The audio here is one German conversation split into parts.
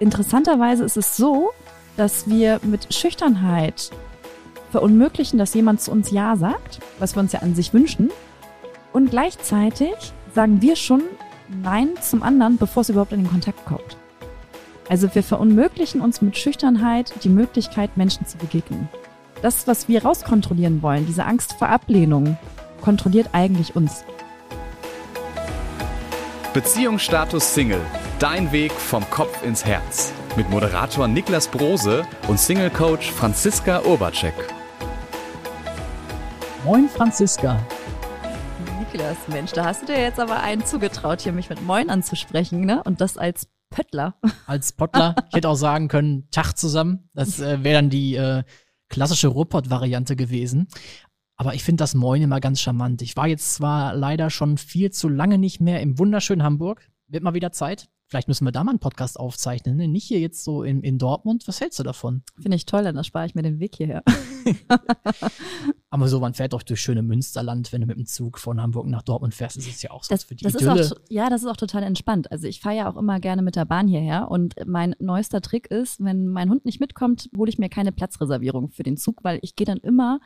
interessanterweise ist es so, dass wir mit Schüchternheit verunmöglichen, dass jemand zu uns Ja sagt, was wir uns ja an sich wünschen. Und gleichzeitig sagen wir schon Nein zum anderen, bevor es überhaupt in den Kontakt kommt. Also wir verunmöglichen uns mit Schüchternheit die Möglichkeit, Menschen zu begegnen. Das, was wir rauskontrollieren wollen, diese Angst vor Ablehnung, kontrolliert eigentlich uns. Beziehungsstatus Single. Dein Weg vom Kopf ins Herz. Mit Moderator Niklas Brose und Single-Coach Franziska Urbacek. Moin Franziska. Niklas, Mensch, da hast du dir jetzt aber einen zugetraut, hier mich mit Moin anzusprechen, ne? Und das als Pöttler. Als Pottler. Ich hätte auch sagen können, Tag zusammen. Das äh, wäre dann die äh, klassische Ruhrpott-Variante gewesen. Aber ich finde das Moin immer ganz charmant. Ich war jetzt zwar leider schon viel zu lange nicht mehr im wunderschönen Hamburg. Wird mal wieder Zeit. Vielleicht müssen wir da mal einen Podcast aufzeichnen, ne? nicht hier jetzt so in, in Dortmund. Was hältst du davon? Finde ich toll, dann spare ich mir den Weg hierher. Aber so, man fährt doch durch schöne Münsterland, wenn du mit dem Zug von Hamburg nach Dortmund fährst, ist es ja auch so das, für die das Idylle. Ist auch, ja, das ist auch total entspannt. Also ich fahre ja auch immer gerne mit der Bahn hierher und mein neuester Trick ist, wenn mein Hund nicht mitkommt, hole ich mir keine Platzreservierung für den Zug, weil ich gehe dann immer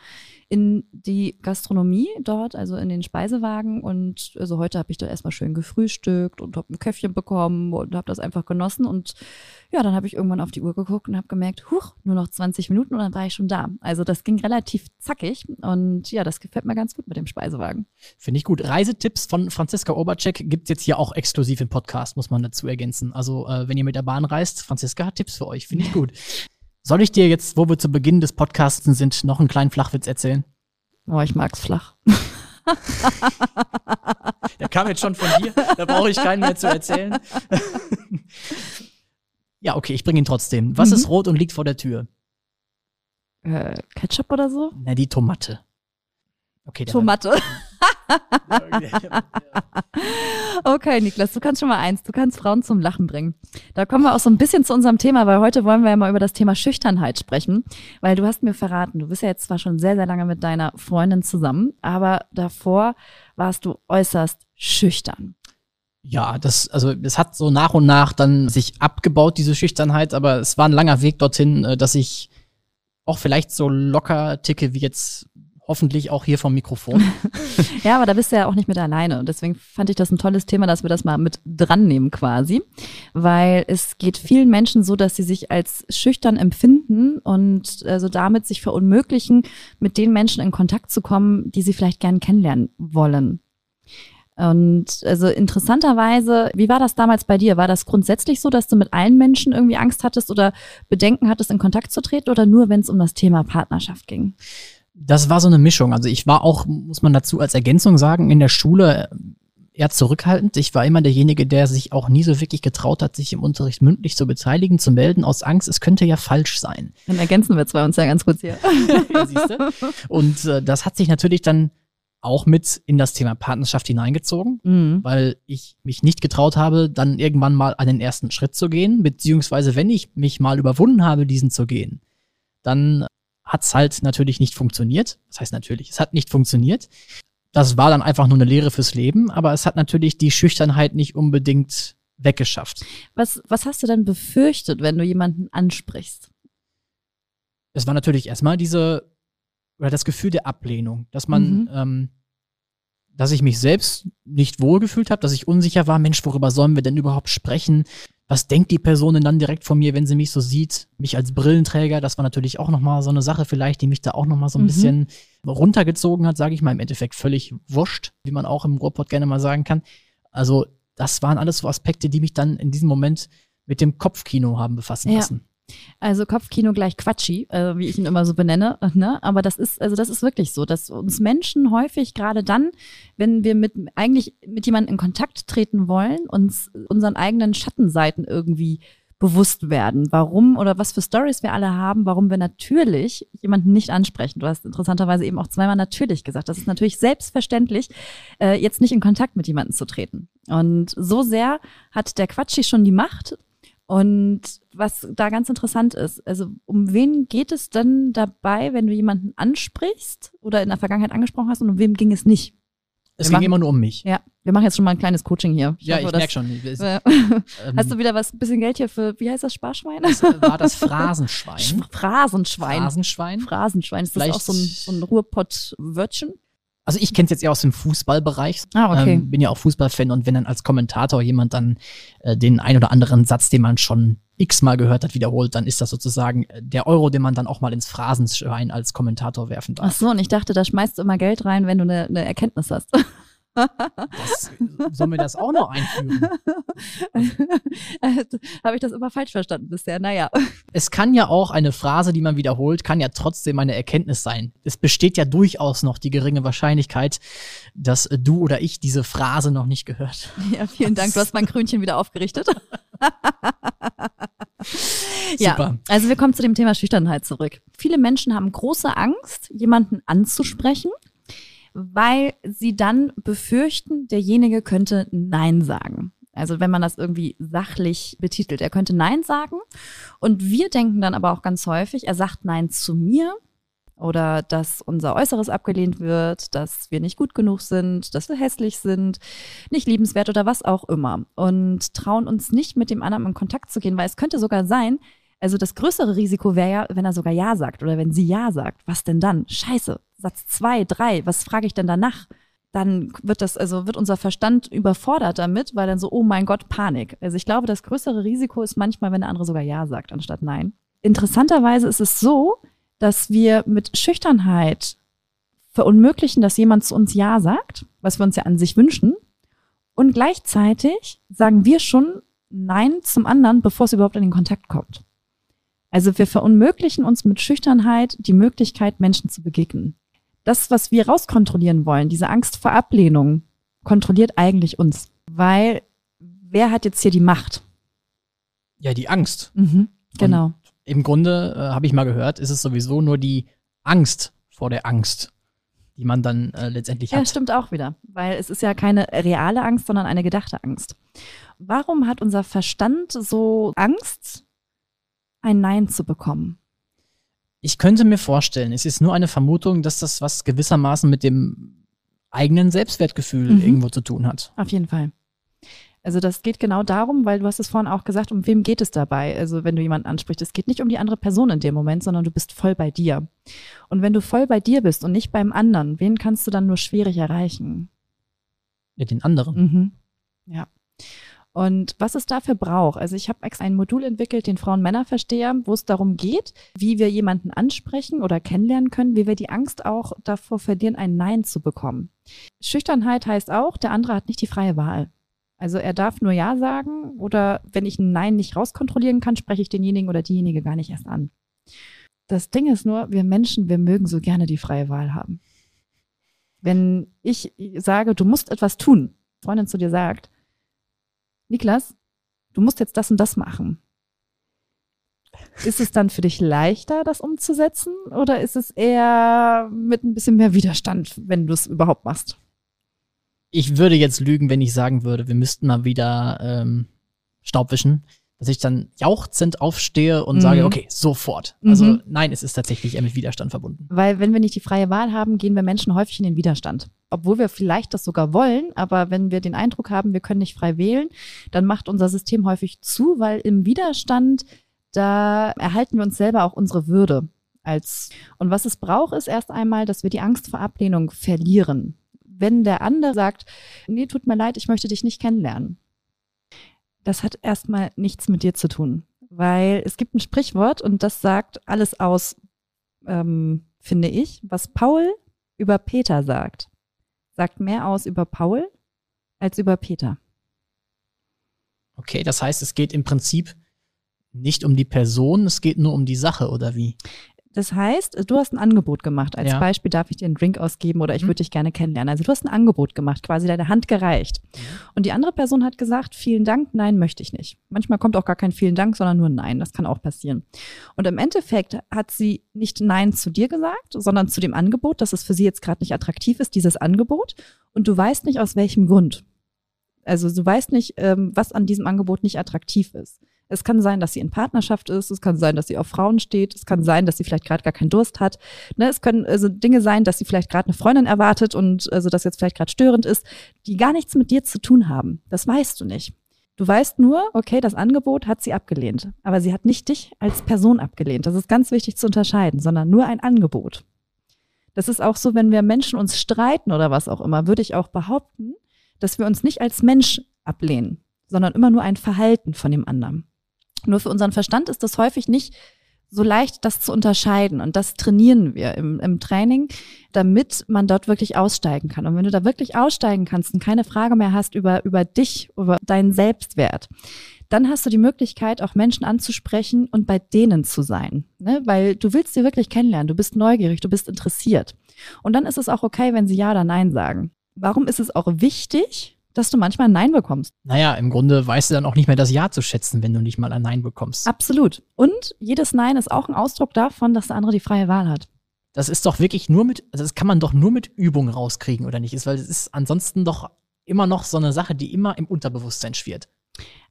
in die Gastronomie dort, also in den Speisewagen und also heute habe ich da erstmal schön gefrühstückt und habe ein Käffchen bekommen und habe das einfach genossen und ja, dann habe ich irgendwann auf die Uhr geguckt und habe gemerkt, huch, nur noch 20 Minuten und dann war ich schon da. Also das ging relativ zackig und ja, das gefällt mir ganz gut mit dem Speisewagen. Finde ich gut. Reisetipps von Franziska Obercheck gibt es jetzt hier auch exklusiv im Podcast, muss man dazu ergänzen. Also äh, wenn ihr mit der Bahn reist, Franziska hat Tipps für euch, finde ich gut. Soll ich dir jetzt, wo wir zu Beginn des Podcasts sind, noch einen kleinen Flachwitz erzählen? Oh, ich mag's flach. Der kam jetzt schon von dir, da brauche ich keinen mehr zu erzählen. ja, okay, ich bringe ihn trotzdem. Was Mhm. ist rot und liegt vor der Tür? Äh, Ketchup oder so? Na, die Tomate. Okay. War, Okay, Niklas, du kannst schon mal eins. Du kannst Frauen zum Lachen bringen. Da kommen wir auch so ein bisschen zu unserem Thema, weil heute wollen wir ja mal über das Thema Schüchternheit sprechen. Weil du hast mir verraten, du bist ja jetzt zwar schon sehr, sehr lange mit deiner Freundin zusammen, aber davor warst du äußerst schüchtern. Ja, das, also es hat so nach und nach dann sich abgebaut, diese Schüchternheit, aber es war ein langer Weg dorthin, äh, dass ich auch vielleicht so locker ticke wie jetzt hoffentlich auch hier vom Mikrofon. Ja, aber da bist du ja auch nicht mit alleine. Und deswegen fand ich das ein tolles Thema, dass wir das mal mit dran nehmen quasi. Weil es geht vielen Menschen so, dass sie sich als schüchtern empfinden und also damit sich verunmöglichen, mit den Menschen in Kontakt zu kommen, die sie vielleicht gern kennenlernen wollen. Und also interessanterweise, wie war das damals bei dir? War das grundsätzlich so, dass du mit allen Menschen irgendwie Angst hattest oder Bedenken hattest, in Kontakt zu treten oder nur, wenn es um das Thema Partnerschaft ging? Das war so eine Mischung. Also ich war auch, muss man dazu als Ergänzung sagen, in der Schule eher zurückhaltend. Ich war immer derjenige, der sich auch nie so wirklich getraut hat, sich im Unterricht mündlich zu beteiligen, zu melden, aus Angst, es könnte ja falsch sein. Dann ergänzen wir zwei uns ja ganz kurz hier. ja. Und äh, das hat sich natürlich dann auch mit in das Thema Partnerschaft hineingezogen, Mhm. weil ich mich nicht getraut habe, dann irgendwann mal einen ersten Schritt zu gehen, beziehungsweise wenn ich mich mal überwunden habe, diesen zu gehen, dann hat's halt natürlich nicht funktioniert. Das heißt natürlich, es hat nicht funktioniert. Das war dann einfach nur eine Lehre fürs Leben, aber es hat natürlich die Schüchternheit nicht unbedingt weggeschafft. Was, was hast du denn befürchtet, wenn du jemanden ansprichst? Es war natürlich erstmal diese, oder das Gefühl der Ablehnung, dass man, Mhm. ähm, dass ich mich selbst nicht wohlgefühlt habe, dass ich unsicher war, Mensch, worüber sollen wir denn überhaupt sprechen? Was denkt die Person denn dann direkt von mir, wenn sie mich so sieht? Mich als Brillenträger, das war natürlich auch nochmal so eine Sache vielleicht, die mich da auch nochmal so ein Mhm. bisschen runtergezogen hat, sage ich mal, im Endeffekt völlig wurscht, wie man auch im Ruhrpott gerne mal sagen kann. Also das waren alles so Aspekte, die mich dann in diesem Moment mit dem Kopfkino haben befassen Ja. lassen. Also Kopfkino gleich Quatschi, äh, wie ich ihn immer so benenne. Ne? Aber das ist, also das ist wirklich so, dass uns Menschen häufig gerade dann, wenn wir mit eigentlich mit jemandem in Kontakt treten wollen, uns unseren eigenen Schattenseiten irgendwie bewusst werden, warum oder was für Stories wir alle haben, warum wir natürlich jemanden nicht ansprechen. Du hast interessanterweise eben auch zweimal natürlich gesagt. Das ist natürlich selbstverständlich, äh, jetzt nicht in Kontakt mit jemandem zu treten. Und so sehr hat der Quatschi schon die Macht. Und was da ganz interessant ist, also um wen geht es denn dabei, wenn du jemanden ansprichst oder in der Vergangenheit angesprochen hast und um wem ging es nicht? Es Wir ging machen- immer nur um mich. Ja, wir machen jetzt schon mal ein kleines Coaching hier. Ja, ich hoffe, merke schon. Das- ähm, Hast du wieder was, bisschen Geld hier für, wie heißt das, Sparschwein? das war das Phrasenschwein. Phrasenschwein. Phrasenschwein. Phrasenschwein. Ist das Vielleicht- auch so ein, so ein Ruhrpott-Wörtchen? Also ich kenne es jetzt eher aus dem Fußballbereich. Ah, okay. Ähm, bin ja auch Fußballfan und wenn dann als Kommentator jemand dann äh, den ein oder anderen Satz, den man schon x-mal gehört hat, wiederholt, dann ist das sozusagen äh, der Euro, den man dann auch mal ins Phrasenschwein als Kommentator werfen Ach darf. so, und ich dachte, da schmeißt du immer Geld rein, wenn du eine, eine Erkenntnis hast. Das, sollen wir das auch noch einführen? Habe ich das immer falsch verstanden bisher? Naja. Es kann ja auch eine Phrase, die man wiederholt, kann ja trotzdem eine Erkenntnis sein. Es besteht ja durchaus noch die geringe Wahrscheinlichkeit, dass du oder ich diese Phrase noch nicht gehört. Ja, vielen Dank. Du hast mein Krönchen wieder aufgerichtet. ja, Super. also wir kommen zu dem Thema Schüchternheit zurück. Viele Menschen haben große Angst, jemanden anzusprechen, weil sie dann befürchten, derjenige könnte Nein sagen. Also wenn man das irgendwie sachlich betitelt. Er könnte Nein sagen. Und wir denken dann aber auch ganz häufig, er sagt Nein zu mir oder dass unser Äußeres abgelehnt wird, dass wir nicht gut genug sind, dass wir hässlich sind, nicht liebenswert oder was auch immer. Und trauen uns nicht mit dem anderen in Kontakt zu gehen, weil es könnte sogar sein, also das größere Risiko wäre ja, wenn er sogar Ja sagt oder wenn sie Ja sagt. Was denn dann? Scheiße, Satz zwei, drei, was frage ich denn danach? Dann wird das, also wird unser Verstand überfordert damit, weil dann so, oh mein Gott, Panik. Also ich glaube, das größere Risiko ist manchmal, wenn der andere sogar Ja sagt, anstatt Nein. Interessanterweise ist es so, dass wir mit Schüchternheit verunmöglichen, dass jemand zu uns Ja sagt, was wir uns ja an sich wünschen. Und gleichzeitig sagen wir schon Nein zum anderen, bevor es überhaupt in den Kontakt kommt. Also wir verunmöglichen uns mit Schüchternheit die Möglichkeit, Menschen zu begegnen. Das, was wir rauskontrollieren wollen, diese Angst vor Ablehnung, kontrolliert eigentlich uns. Weil wer hat jetzt hier die Macht? Ja, die Angst. Mhm, genau. Im Grunde, äh, habe ich mal gehört, ist es sowieso nur die Angst vor der Angst, die man dann äh, letztendlich Ja, hat. stimmt auch wieder, weil es ist ja keine reale Angst, sondern eine gedachte Angst. Warum hat unser Verstand so Angst, ein Nein zu bekommen? Ich könnte mir vorstellen, es ist nur eine Vermutung, dass das was gewissermaßen mit dem eigenen Selbstwertgefühl Mhm. irgendwo zu tun hat. Auf jeden Fall. Also das geht genau darum, weil du hast es vorhin auch gesagt, um wem geht es dabei? Also wenn du jemanden ansprichst, es geht nicht um die andere Person in dem Moment, sondern du bist voll bei dir. Und wenn du voll bei dir bist und nicht beim anderen, wen kannst du dann nur schwierig erreichen? Mit den anderen. Mhm. Ja. Und was es dafür braucht, also ich habe extra ein Modul entwickelt, den Frauen-Männer-Versteher, wo es darum geht, wie wir jemanden ansprechen oder kennenlernen können, wie wir die Angst auch davor verlieren, ein Nein zu bekommen. Schüchternheit heißt auch, der andere hat nicht die freie Wahl. Also er darf nur Ja sagen oder wenn ich ein Nein nicht rauskontrollieren kann, spreche ich denjenigen oder diejenige gar nicht erst an. Das Ding ist nur, wir Menschen, wir mögen so gerne die freie Wahl haben. Wenn ich sage, du musst etwas tun, Freundin zu dir sagt, Niklas, du musst jetzt das und das machen. Ist es dann für dich leichter, das umzusetzen? Oder ist es eher mit ein bisschen mehr Widerstand, wenn du es überhaupt machst? Ich würde jetzt lügen, wenn ich sagen würde, wir müssten mal wieder ähm, Staub wischen. Dass ich dann jauchzend aufstehe und Mhm. sage, okay, sofort. Also Mhm. nein, es ist tatsächlich eher mit Widerstand verbunden. Weil wenn wir nicht die freie Wahl haben, gehen wir Menschen häufig in den Widerstand. Obwohl wir vielleicht das sogar wollen, aber wenn wir den Eindruck haben, wir können nicht frei wählen, dann macht unser System häufig zu, weil im Widerstand, da erhalten wir uns selber auch unsere Würde. Als, und was es braucht, ist erst einmal, dass wir die Angst vor Ablehnung verlieren. Wenn der andere sagt, nee, tut mir leid, ich möchte dich nicht kennenlernen. Das hat erstmal nichts mit dir zu tun. Weil es gibt ein Sprichwort und das sagt alles aus, ähm, finde ich, was Paul über Peter sagt, sagt mehr aus über Paul als über Peter. Okay, das heißt, es geht im Prinzip nicht um die Person, es geht nur um die Sache, oder wie? Das heißt, du hast ein Angebot gemacht. Als Ja. Beispiel darf ich dir einen Drink ausgeben oder ich Mhm. würde dich gerne kennenlernen. Also du hast ein Angebot gemacht, quasi deine Hand gereicht. Und die andere Person hat gesagt, vielen Dank, nein, möchte ich nicht. Manchmal kommt auch gar kein vielen Dank, sondern nur Nein. Das kann auch passieren. Und im Endeffekt hat sie nicht Nein zu dir gesagt, sondern zu dem Angebot, dass es für sie jetzt gerade nicht attraktiv ist, dieses Angebot. Und du weißt nicht, aus welchem Grund. Also du weißt nicht, ähm, was an diesem Angebot nicht attraktiv ist. Es kann sein, dass sie in Partnerschaft ist, es kann sein, dass sie auf Frauen steht, es kann sein, dass sie vielleicht gerade gar keinen Durst hat. Ne, es können also Dinge sein, dass sie vielleicht gerade eine Freundin erwartet und also das jetzt vielleicht gerade störend ist, die gar nichts mit dir zu tun haben. Das weißt du nicht. Du weißt nur, okay, das Angebot hat sie abgelehnt, aber sie hat nicht dich als Person abgelehnt. Das ist ganz wichtig zu unterscheiden, sondern nur ein Angebot. Das ist auch so, wenn wir Menschen uns streiten oder was auch immer, würde ich auch behaupten, dass wir uns nicht als Mensch ablehnen, sondern immer nur ein Verhalten von dem anderen. Nur für unseren Verstand ist das häufig nicht so leicht, das zu unterscheiden. Und das trainieren wir im, im Training, damit man dort wirklich aussteigen kann. Und wenn du da wirklich aussteigen kannst und keine Frage mehr hast über, über dich, über deinen Selbstwert, dann hast du die Möglichkeit, auch Menschen anzusprechen und bei denen zu sein. Ne? Weil du willst sie wirklich kennenlernen, du bist neugierig, du bist interessiert. Und dann ist es auch okay, wenn sie Ja oder Nein sagen. Warum ist es auch wichtig, dass du manchmal ein Nein bekommst. Naja, im Grunde weißt du dann auch nicht mehr das Ja zu schätzen, wenn du nicht mal ein Nein bekommst. Absolut. Und jedes Nein ist auch ein Ausdruck davon, dass der andere die freie Wahl hat. Das ist doch wirklich nur mit, also das kann man doch nur mit Übung rauskriegen, oder nicht? Ist, weil es ist ansonsten doch immer noch so eine Sache, die immer im Unterbewusstsein schwirrt.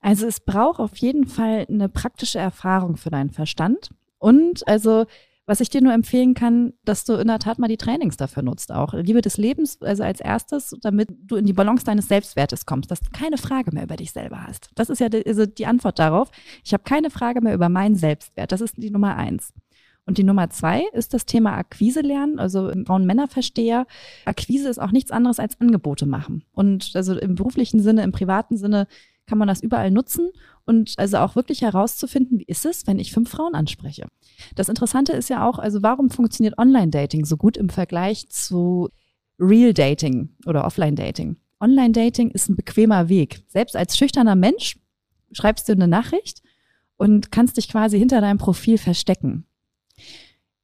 Also es braucht auf jeden Fall eine praktische Erfahrung für deinen Verstand. Und also was ich dir nur empfehlen kann, dass du in der Tat mal die Trainings dafür nutzt auch. Liebe des Lebens, also als erstes, damit du in die Balance deines Selbstwertes kommst, dass du keine Frage mehr über dich selber hast. Das ist ja die, also die Antwort darauf. Ich habe keine Frage mehr über meinen Selbstwert. Das ist die Nummer eins. Und die Nummer zwei ist das Thema Akquise lernen, also im Frauen-Männer-Versteher. Akquise ist auch nichts anderes als Angebote machen. Und also im beruflichen Sinne, im privaten Sinne kann man das überall nutzen und also auch wirklich herauszufinden, wie ist es, wenn ich fünf Frauen anspreche. Das Interessante ist ja auch, also warum funktioniert Online-Dating so gut im Vergleich zu Real-Dating oder Offline-Dating? Online-Dating ist ein bequemer Weg. Selbst als schüchterner Mensch schreibst du eine Nachricht und kannst dich quasi hinter deinem Profil verstecken.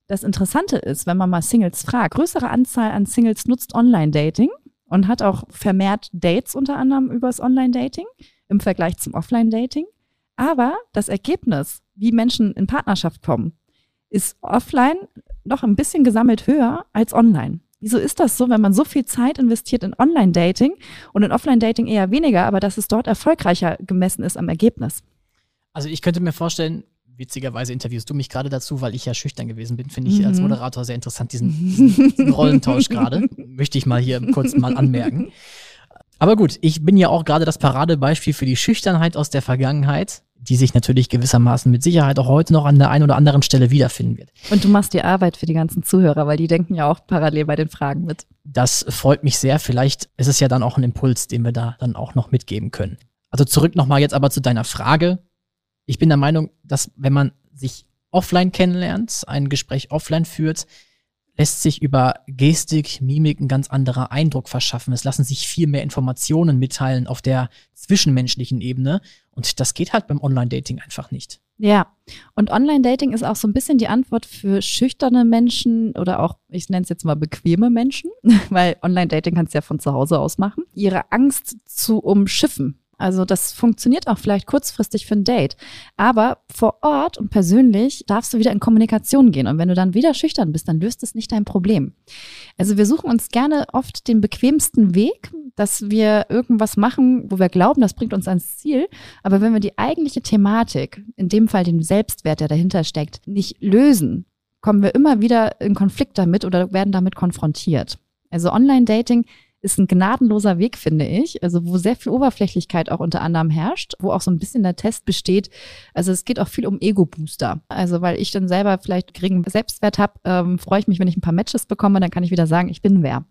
Das Interessante ist, wenn man mal Singles fragt, größere Anzahl an Singles nutzt Online-Dating und hat auch vermehrt Dates unter anderem übers Online-Dating im Vergleich zum Offline-Dating. Aber das Ergebnis, wie Menschen in Partnerschaft kommen, ist offline noch ein bisschen gesammelt höher als online. Wieso ist das so, wenn man so viel Zeit investiert in Online-Dating und in Offline-Dating eher weniger, aber dass es dort erfolgreicher gemessen ist am Ergebnis? Also ich könnte mir vorstellen, witzigerweise interviewst du mich gerade dazu, weil ich ja schüchtern gewesen bin, finde ich mhm. als Moderator sehr interessant, diesen, diesen, diesen Rollentausch gerade. Möchte ich mal hier kurz mal anmerken. Aber gut, ich bin ja auch gerade das Paradebeispiel für die Schüchternheit aus der Vergangenheit, die sich natürlich gewissermaßen mit Sicherheit auch heute noch an der einen oder anderen Stelle wiederfinden wird. Und du machst die Arbeit für die ganzen Zuhörer, weil die denken ja auch parallel bei den Fragen mit. Das freut mich sehr. Vielleicht ist es ja dann auch ein Impuls, den wir da dann auch noch mitgeben können. Also zurück nochmal jetzt aber zu deiner Frage. Ich bin der Meinung, dass wenn man sich offline kennenlernt, ein Gespräch offline führt, lässt sich über Gestik, Mimik ein ganz anderer Eindruck verschaffen. Es lassen sich viel mehr Informationen mitteilen auf der zwischenmenschlichen Ebene. Und das geht halt beim Online-Dating einfach nicht. Ja, und Online-Dating ist auch so ein bisschen die Antwort für schüchterne Menschen oder auch, ich nenne es jetzt mal bequeme Menschen, weil Online-Dating kannst du ja von zu Hause aus machen, ihre Angst zu umschiffen. Also das funktioniert auch vielleicht kurzfristig für ein Date. Aber vor Ort und persönlich darfst du wieder in Kommunikation gehen. Und wenn du dann wieder schüchtern bist, dann löst es nicht dein Problem. Also wir suchen uns gerne oft den bequemsten Weg, dass wir irgendwas machen, wo wir glauben, das bringt uns ans Ziel. Aber wenn wir die eigentliche Thematik, in dem Fall den Selbstwert, der dahinter steckt, nicht lösen, kommen wir immer wieder in Konflikt damit oder werden damit konfrontiert. Also Online-Dating ist ein gnadenloser Weg, finde ich. Also wo sehr viel Oberflächlichkeit auch unter anderem herrscht, wo auch so ein bisschen der Test besteht. Also es geht auch viel um Ego-Booster. Also weil ich dann selber vielleicht geringen Selbstwert habe, ähm, freue ich mich, wenn ich ein paar Matches bekomme, dann kann ich wieder sagen, ich bin wer.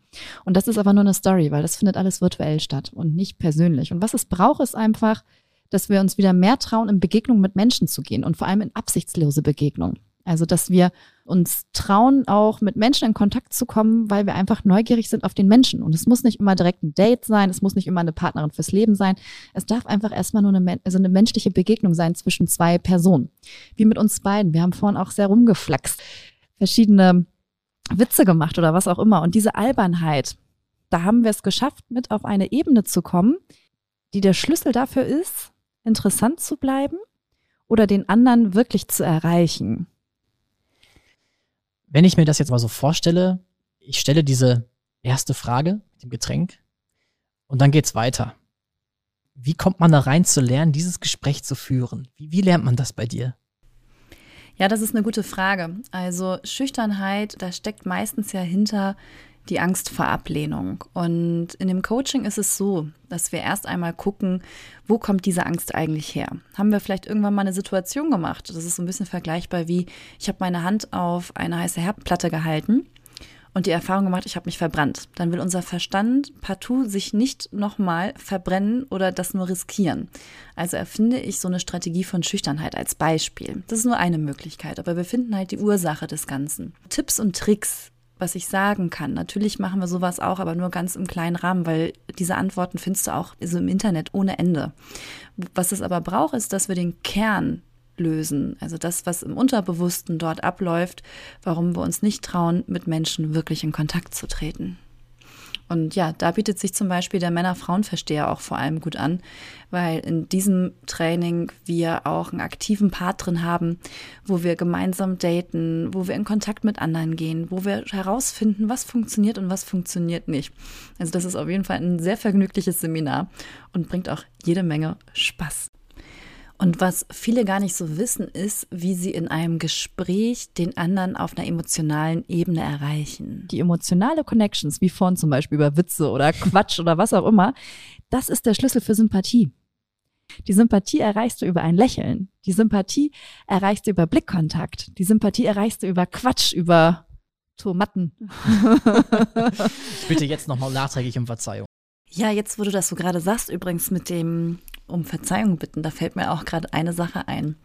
Und das ist aber nur eine Story, weil das findet alles virtuell statt und nicht persönlich. Und was es braucht, ist einfach, dass wir uns wieder mehr trauen, in Begegnung mit Menschen zu gehen und vor allem in absichtslose Begegnungen. Also, dass wir uns trauen, auch mit Menschen in Kontakt zu kommen, weil wir einfach neugierig sind auf den Menschen. Und es muss nicht immer direkt ein Date sein, es muss nicht immer eine Partnerin fürs Leben sein. Es darf einfach erstmal nur eine, also eine menschliche Begegnung sein zwischen zwei Personen. Wie mit uns beiden. Wir haben vorhin auch sehr rumgeflaxt, verschiedene Witze gemacht oder was auch immer. Und diese Albernheit, da haben wir es geschafft, mit auf eine Ebene zu kommen, die der Schlüssel dafür ist, interessant zu bleiben oder den anderen wirklich zu erreichen. Wenn ich mir das jetzt mal so vorstelle, ich stelle diese erste Frage mit dem Getränk und dann geht's weiter. Wie kommt man da rein zu lernen, dieses Gespräch zu führen? Wie, wie lernt man das bei dir? Ja, das ist eine gute Frage. Also Schüchternheit, da steckt meistens ja hinter die Angst vor Ablehnung. Und in dem Coaching ist es so, dass wir erst einmal gucken, wo kommt diese Angst eigentlich her? Haben wir vielleicht irgendwann mal eine Situation gemacht? Das ist so ein bisschen vergleichbar wie, ich habe meine Hand auf eine heiße Herdplatte gehalten und die Erfahrung gemacht, ich habe mich verbrannt. Dann will unser Verstand partout sich nicht nochmal verbrennen oder das nur riskieren. Also erfinde ich so eine Strategie von Schüchternheit als Beispiel. Das ist nur eine Möglichkeit, aber wir finden halt die Ursache des Ganzen. Tipps und Tricks, was ich sagen kann. Natürlich machen wir sowas auch, aber nur ganz im kleinen Rahmen, weil diese Antworten findest du auch so im Internet ohne Ende. Was es aber braucht, ist, dass wir den Kern lösen. Also das, was im Unterbewussten dort abläuft, warum wir uns nicht trauen, mit Menschen wirklich in Kontakt zu treten. Und ja, da bietet sich zum Beispiel der Männer-Frauen-Versteher auch vor allem gut an, weil in diesem Training wir auch einen aktiven Part drin haben, wo wir gemeinsam daten, wo wir in Kontakt mit anderen gehen, wo wir herausfinden, was funktioniert und was funktioniert nicht. Also das ist auf jeden Fall ein sehr vergnügliches Seminar und bringt auch jede Menge Spaß. Und was viele gar nicht so wissen, ist, wie sie in einem Gespräch den anderen auf einer emotionalen Ebene erreichen. Die emotionale Connections, wie vorhin zum Beispiel über Witze oder Quatsch oder was auch immer, das ist der Schlüssel für Sympathie. Die Sympathie erreichst du über ein Lächeln. Die Sympathie erreichst du über Blickkontakt. Die Sympathie erreichst du über Quatsch, über Tomaten. ich bitte jetzt nochmal nachträglich um Verzeihung. Ja, jetzt, wo du das so gerade sagst, übrigens mit dem um Verzeihung bitten, da fällt mir auch gerade eine Sache ein.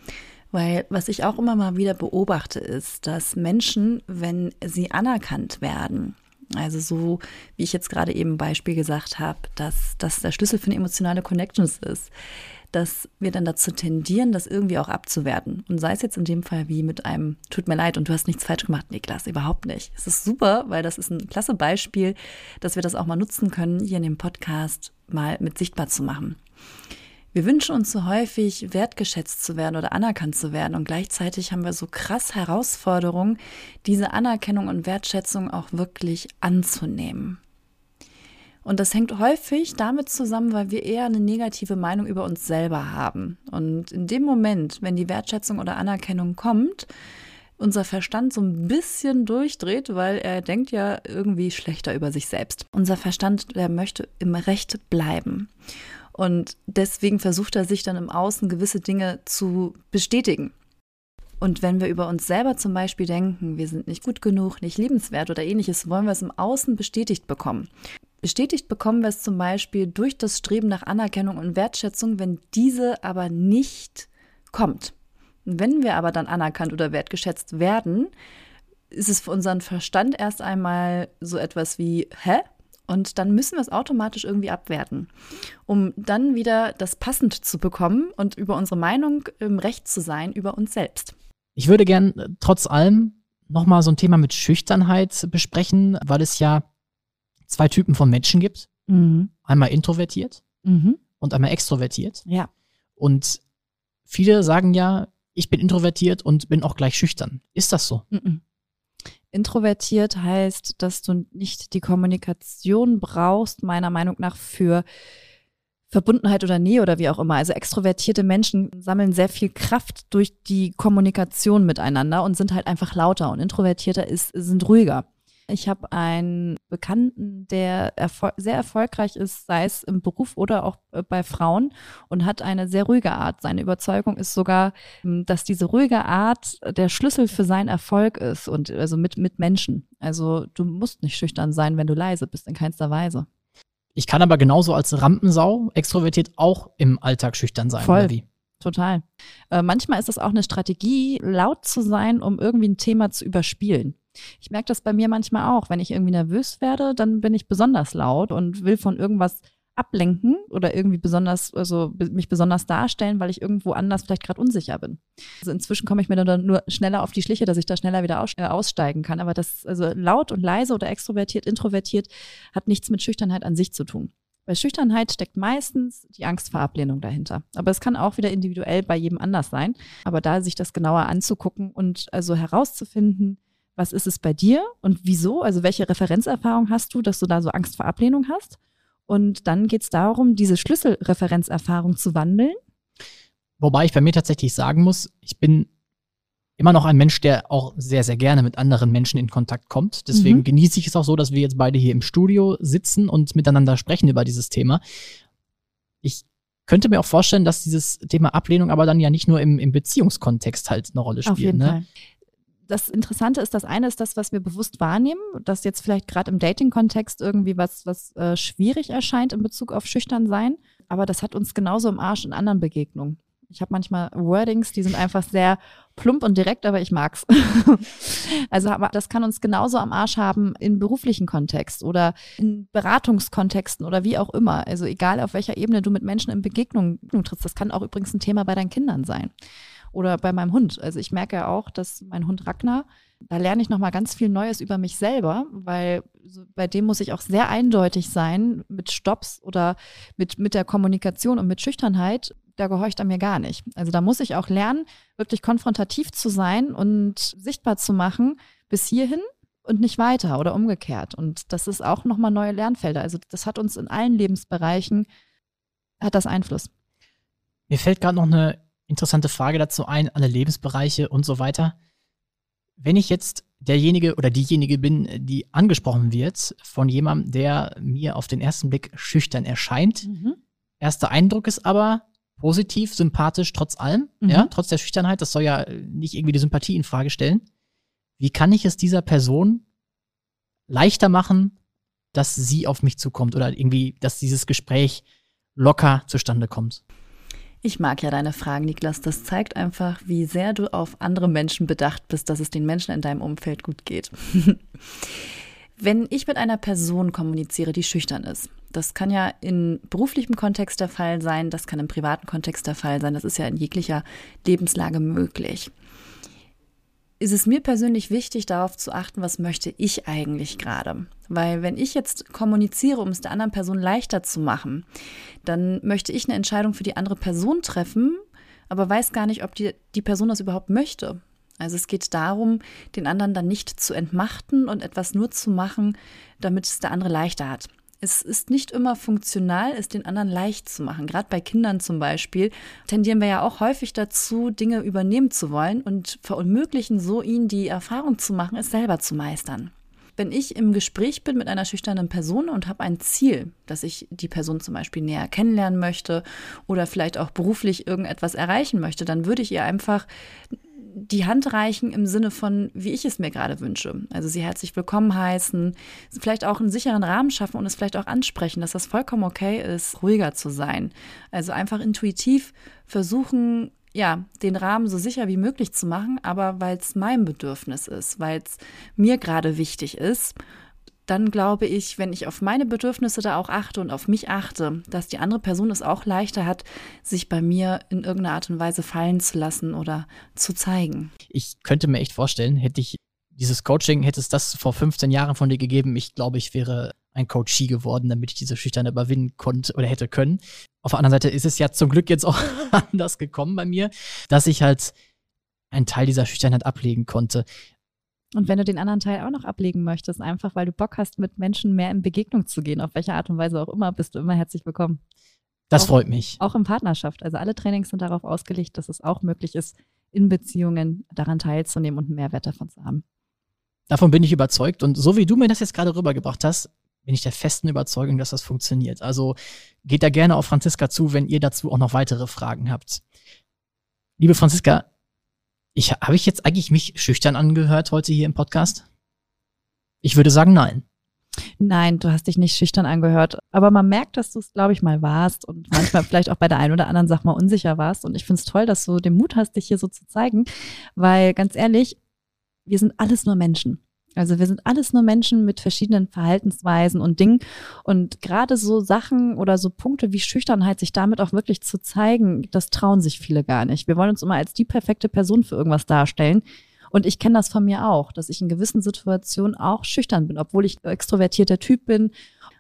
Weil was ich auch immer mal wieder beobachte, ist, dass Menschen, wenn sie anerkannt werden, also so, wie ich jetzt gerade eben Beispiel gesagt habe, dass das der Schlüssel für eine emotionale Connections ist, dass wir dann dazu tendieren, das irgendwie auch abzuwerten. Und sei es jetzt in dem Fall wie mit einem Tut mir leid und du hast nichts falsch gemacht, Niklas, überhaupt nicht. Es ist super, weil das ist ein klasse Beispiel, dass wir das auch mal nutzen können, hier in dem Podcast mal mit sichtbar zu machen. Wir wünschen uns so häufig, wertgeschätzt zu werden oder anerkannt zu werden. Und gleichzeitig haben wir so krass Herausforderungen, diese Anerkennung und Wertschätzung auch wirklich anzunehmen. Und das hängt häufig damit zusammen, weil wir eher eine negative Meinung über uns selber haben. Und in dem Moment, wenn die Wertschätzung oder Anerkennung kommt, unser Verstand so ein bisschen durchdreht, weil er denkt ja irgendwie schlechter über sich selbst. Unser Verstand, der möchte im Recht bleiben. Und deswegen versucht er sich dann im Außen gewisse Dinge zu bestätigen. Und wenn wir über uns selber zum Beispiel denken, wir sind nicht gut genug, nicht liebenswert oder ähnliches, wollen wir es im Außen bestätigt bekommen. Bestätigt bekommen wir es zum Beispiel durch das Streben nach Anerkennung und Wertschätzung, wenn diese aber nicht kommt. Wenn wir aber dann anerkannt oder wertgeschätzt werden, ist es für unseren Verstand erst einmal so etwas wie, hä? Und dann müssen wir es automatisch irgendwie abwerten, um dann wieder das passend zu bekommen und über unsere Meinung im Recht zu sein, über uns selbst. Ich würde gern äh, trotz allem nochmal so ein Thema mit Schüchternheit besprechen, weil es ja zwei Typen von Menschen gibt. Mhm. Einmal introvertiert mhm. und einmal extrovertiert. Ja. Und viele sagen ja, ich bin introvertiert und bin auch gleich schüchtern. Ist das so? Mhm. Introvertiert heißt, dass du nicht die Kommunikation brauchst, meiner Meinung nach, für Verbundenheit oder Nähe oder wie auch immer. Also extrovertierte Menschen sammeln sehr viel Kraft durch die Kommunikation miteinander und sind halt einfach lauter und introvertierter ist, sind ruhiger. Ich habe einen Bekannten, der erfol sehr erfolgreich ist, sei es im Beruf oder auch äh, bei Frauen und hat eine sehr ruhige Art. Seine Überzeugung ist sogar, ähm, dass diese ruhige Art der Schlüssel für seinen Erfolg ist und also mit, mit Menschen. Also du musst nicht schüchtern sein, wenn du leise bist, in keinster Weise. Ich kann aber genauso als Rampensau extrovertiert auch im Alltag schüchtern sein. Voll. Total. Äh, manchmal ist es auch eine Strategie, laut zu sein, um irgendwie ein Thema zu überspielen. Ich merke das bei mir manchmal auch. Wenn ich irgendwie nervös werde, dann bin ich besonders laut und will von irgendwas ablenken oder irgendwie besonders, also mich besonders darstellen, weil ich irgendwo anders vielleicht gerade unsicher bin. Also inzwischen komme ich mir dann nur schneller auf die Schliche, dass ich da schneller wieder äh, aussteigen kann. Aber das, also laut und leise oder extrovertiert, introvertiert, hat nichts mit Schüchternheit an sich zu tun. Bei Schüchternheit steckt meistens die Angst vor Ablehnung dahinter. Aber es kann auch wieder individuell bei jedem anders sein. Aber da sich das genauer anzugucken und also herauszufinden, was ist es bei dir und wieso? Also welche Referenzerfahrung hast du, dass du da so Angst vor Ablehnung hast? Und dann geht es darum, diese Schlüsselreferenzerfahrung zu wandeln. Wobei ich bei mir tatsächlich sagen muss, ich bin immer noch ein Mensch, der auch sehr, sehr gerne mit anderen Menschen in Kontakt kommt. Deswegen mhm. genieße ich es auch so, dass wir jetzt beide hier im Studio sitzen und miteinander sprechen über dieses Thema. Ich könnte mir auch vorstellen, dass dieses Thema Ablehnung aber dann ja nicht nur im, im Beziehungskontext halt eine Rolle spielt. Auf jeden ne? Fall. Das Interessante ist, das eine ist das, was wir bewusst wahrnehmen, dass jetzt vielleicht gerade im Dating-Kontext irgendwie was, was äh, schwierig erscheint in Bezug auf schüchtern sein. Aber das hat uns genauso im Arsch in anderen Begegnungen. Ich habe manchmal Wordings, die sind einfach sehr plump und direkt, aber ich mag's. also aber das kann uns genauso am Arsch haben in beruflichen Kontext oder in Beratungskontexten oder wie auch immer. Also egal auf welcher Ebene du mit Menschen in Begegnung trittst. Das kann auch übrigens ein Thema bei deinen Kindern sein oder bei meinem Hund. Also ich merke ja auch, dass mein Hund Ragnar, da lerne ich nochmal ganz viel Neues über mich selber, weil bei dem muss ich auch sehr eindeutig sein mit Stops oder mit, mit der Kommunikation und mit Schüchternheit. Da gehorcht er mir gar nicht. Also da muss ich auch lernen, wirklich konfrontativ zu sein und sichtbar zu machen bis hierhin und nicht weiter oder umgekehrt. Und das ist auch nochmal neue Lernfelder. Also das hat uns in allen Lebensbereichen, hat das Einfluss. Mir fällt gerade noch eine interessante Frage dazu ein, alle Lebensbereiche und so weiter. Wenn ich jetzt derjenige oder diejenige bin, die angesprochen wird von jemandem, der mir auf den ersten Blick schüchtern erscheint, mhm. erster Eindruck ist aber positiv, sympathisch, trotz allem, mhm. ja, trotz der Schüchternheit, das soll ja nicht irgendwie die Sympathie in Frage stellen. Wie kann ich es dieser Person leichter machen, dass sie auf mich zukommt oder irgendwie, dass dieses Gespräch locker zustande kommt? Ich mag ja deine Fragen, Niklas. Das zeigt einfach, wie sehr du auf andere Menschen bedacht bist, dass es den Menschen in deinem Umfeld gut geht. Wenn ich mit einer Person kommuniziere, die schüchtern ist, das kann ja in beruflichem Kontext der Fall sein, das kann im privaten Kontext der Fall sein, das ist ja in jeglicher Lebenslage möglich ist es mir persönlich wichtig, darauf zu achten, was möchte ich eigentlich gerade. Weil wenn ich jetzt kommuniziere, um es der anderen Person leichter zu machen, dann möchte ich eine Entscheidung für die andere Person treffen, aber weiß gar nicht, ob die, die Person das überhaupt möchte. Also es geht darum, den anderen dann nicht zu entmachten und etwas nur zu machen, damit es der andere leichter hat. Es ist nicht immer funktional, es den anderen leicht zu machen. Gerade bei Kindern zum Beispiel tendieren wir ja auch häufig dazu, Dinge übernehmen zu wollen und verunmöglichen so ihnen die Erfahrung zu machen, es selber zu meistern. Wenn ich im Gespräch bin mit einer schüchternen Person und habe ein Ziel, dass ich die Person zum Beispiel näher kennenlernen möchte oder vielleicht auch beruflich irgendetwas erreichen möchte, dann würde ich ihr einfach die Hand reichen im Sinne von, wie ich es mir gerade wünsche. Also sie herzlich willkommen heißen, vielleicht auch einen sicheren Rahmen schaffen und es vielleicht auch ansprechen, dass das vollkommen okay ist, ruhiger zu sein. Also einfach intuitiv versuchen, ja, den Rahmen so sicher wie möglich zu machen, aber weil es mein Bedürfnis ist, weil es mir gerade wichtig ist dann glaube ich, wenn ich auf meine Bedürfnisse da auch achte und auf mich achte, dass die andere Person es auch leichter hat, sich bei mir in irgendeiner Art und Weise fallen zu lassen oder zu zeigen. Ich könnte mir echt vorstellen, hätte ich dieses Coaching, hätte es das vor 15 Jahren von dir gegeben, ich glaube, ich wäre ein Coachie geworden, damit ich diese Schüchterne überwinden konnte oder hätte können. Auf der anderen Seite ist es ja zum Glück jetzt auch anders gekommen bei mir, dass ich halt einen Teil dieser Schüchternheit ablegen konnte. Und wenn du den anderen Teil auch noch ablegen möchtest, einfach weil du Bock hast, mit Menschen mehr in Begegnung zu gehen, auf welche Art und Weise auch immer, bist du immer herzlich willkommen. Das auch, freut mich. Auch in Partnerschaft. Also alle Trainings sind darauf ausgelegt, dass es auch möglich ist, in Beziehungen daran teilzunehmen und einen Mehrwert davon zu haben. Davon bin ich überzeugt. Und so wie du mir das jetzt gerade rübergebracht hast, bin ich der festen Überzeugung, dass das funktioniert. Also geht da gerne auf Franziska zu, wenn ihr dazu auch noch weitere Fragen habt. Liebe Franziska, ich, habe ich jetzt eigentlich mich schüchtern angehört heute hier im Podcast? Ich würde sagen, nein. Nein, du hast dich nicht schüchtern angehört. Aber man merkt, dass du es, glaube ich, mal warst und manchmal vielleicht auch bei der einen oder anderen Sache mal unsicher warst. Und ich finde es toll, dass du den Mut hast, dich hier so zu zeigen. Weil ganz ehrlich, wir sind alles nur Menschen. Also wir sind alles nur Menschen mit verschiedenen Verhaltensweisen und Dingen. Und gerade so Sachen oder so Punkte wie Schüchternheit, sich damit auch wirklich zu zeigen, das trauen sich viele gar nicht. Wir wollen uns immer als die perfekte Person für irgendwas darstellen. Und ich kenne das von mir auch, dass ich in gewissen Situationen auch schüchtern bin, obwohl ich extrovertierter Typ bin.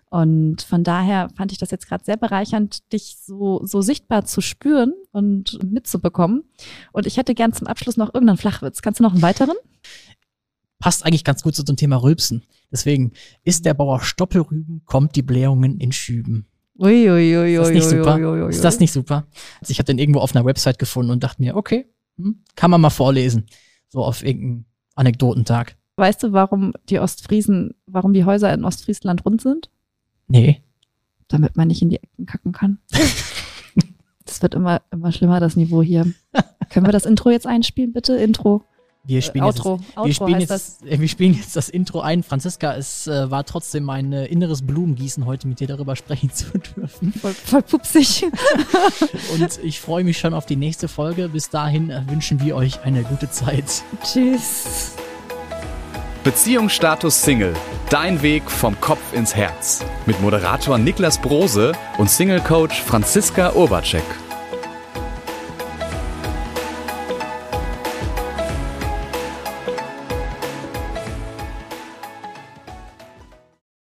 Und von daher fand ich das jetzt gerade sehr bereichernd, dich so, so sichtbar zu spüren und mitzubekommen. Und ich hätte gern zum Abschluss noch irgendeinen Flachwitz. Kannst du noch einen weiteren? Passt eigentlich ganz gut zu zum Thema Rülpsen. Deswegen, ist der Bauer Stoppelrüben, kommt die Blähungen in Schüben. Uiuiui. Ist das nicht super? Ist das nicht super? Also ich habe den irgendwo auf einer Website gefunden und dachte mir, okay, hm, kann man mal vorlesen. So auf irgendeinem Anekdotentag. Weißt du, warum die Ostfriesen, warum die Häuser in Ostfriesland rund sind? Nee. Damit man nicht in die Ecken kacken kann. Es wird immer, immer schlimmer, das Niveau hier. Können wir das Intro jetzt einspielen, bitte? Intro. Wir spielen, Äh, jetzt, Outro. wir, Outro spielen jetzt, äh, wir spielen jetzt das Intro ein. Franziska, es äh, war trotzdem mein äh, inneres Blumengießen, heute mit dir darüber sprechen zu dürfen. Voll, voll pupsig. Und ich freue mich schon auf die nächste Folge. Bis dahin äh, wünschen wir euch eine gute Zeit. Tschüss. Beziehungsstatus Single. Dein Weg vom Kopf ins Herz. Mit Moderator Niklas Brose und Single Coach Franziska Urbacek.